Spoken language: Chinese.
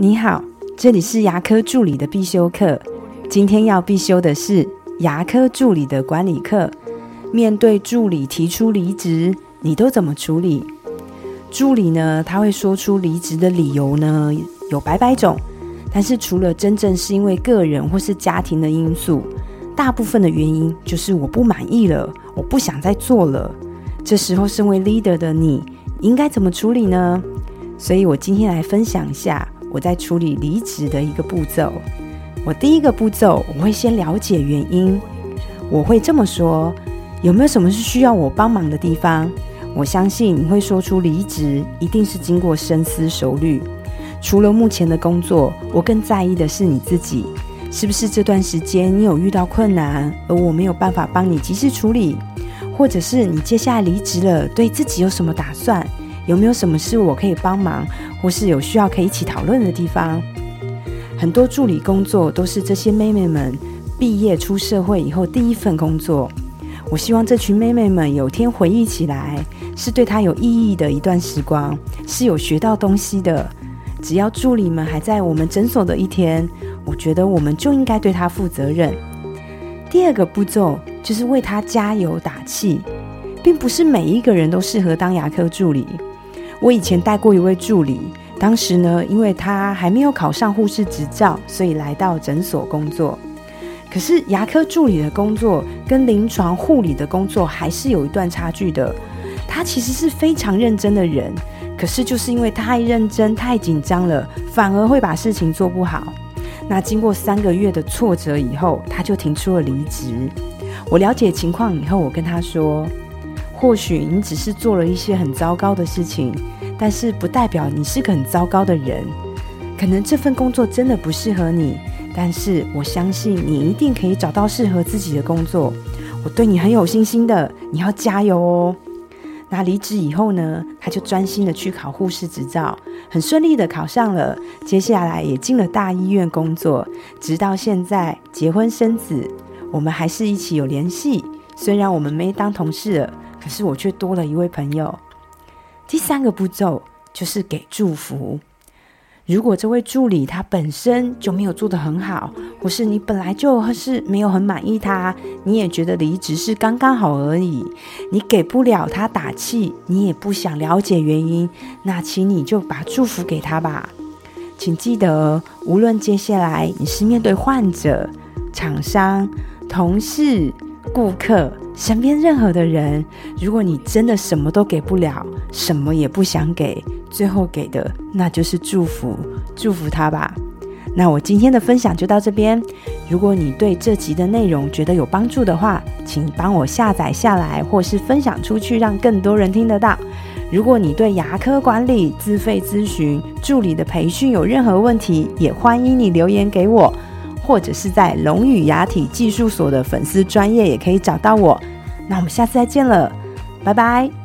你好，这里是牙科助理的必修课。今天要必修的是牙科助理的管理课。面对助理提出离职，你都怎么处理？助理呢，他会说出离职的理由呢，有百百种。但是除了真正是因为个人或是家庭的因素，大部分的原因就是我不满意了，我不想再做了。这时候，身为 leader 的你应该怎么处理呢？所以我今天来分享一下我在处理离职的一个步骤。我第一个步骤，我会先了解原因。我会这么说：有没有什么是需要我帮忙的地方？我相信你会说出离职一定是经过深思熟虑。除了目前的工作，我更在意的是你自己，是不是这段时间你有遇到困难，而我没有办法帮你及时处理？或者是你接下来离职了，对自己有什么打算？有没有什么事我可以帮忙，或是有需要可以一起讨论的地方？很多助理工作都是这些妹妹们毕业出社会以后第一份工作。我希望这群妹妹们有天回忆起来，是对她有意义的一段时光，是有学到东西的。只要助理们还在我们诊所的一天，我觉得我们就应该对她负责任。第二个步骤就是为她加油打气，并不是每一个人都适合当牙科助理。我以前带过一位助理，当时呢，因为他还没有考上护士执照，所以来到诊所工作。可是牙科助理的工作跟临床护理的工作还是有一段差距的。他其实是非常认真的人，可是就是因为太认真、太紧张了，反而会把事情做不好。那经过三个月的挫折以后，他就提出了离职。我了解情况以后，我跟他说。或许你只是做了一些很糟糕的事情，但是不代表你是个很糟糕的人。可能这份工作真的不适合你，但是我相信你一定可以找到适合自己的工作。我对你很有信心的，你要加油哦。那离职以后呢，他就专心的去考护士执照，很顺利的考上了。接下来也进了大医院工作，直到现在结婚生子，我们还是一起有联系。虽然我们没当同事了。可是我却多了一位朋友。第三个步骤就是给祝福。如果这位助理他本身就没有做得很好，或是你本来就是没有很满意他，你也觉得离职是刚刚好而已，你给不了他打气，你也不想了解原因，那请你就把祝福给他吧。请记得，无论接下来你是面对患者、厂商、同事。顾客身边任何的人，如果你真的什么都给不了，什么也不想给，最后给的那就是祝福，祝福他吧。那我今天的分享就到这边。如果你对这集的内容觉得有帮助的话，请帮我下载下来，或是分享出去，让更多人听得到。如果你对牙科管理、自费咨询、助理的培训有任何问题，也欢迎你留言给我。或者是在龙语牙体技术所的粉丝专业也可以找到我。那我们下次再见了，拜拜。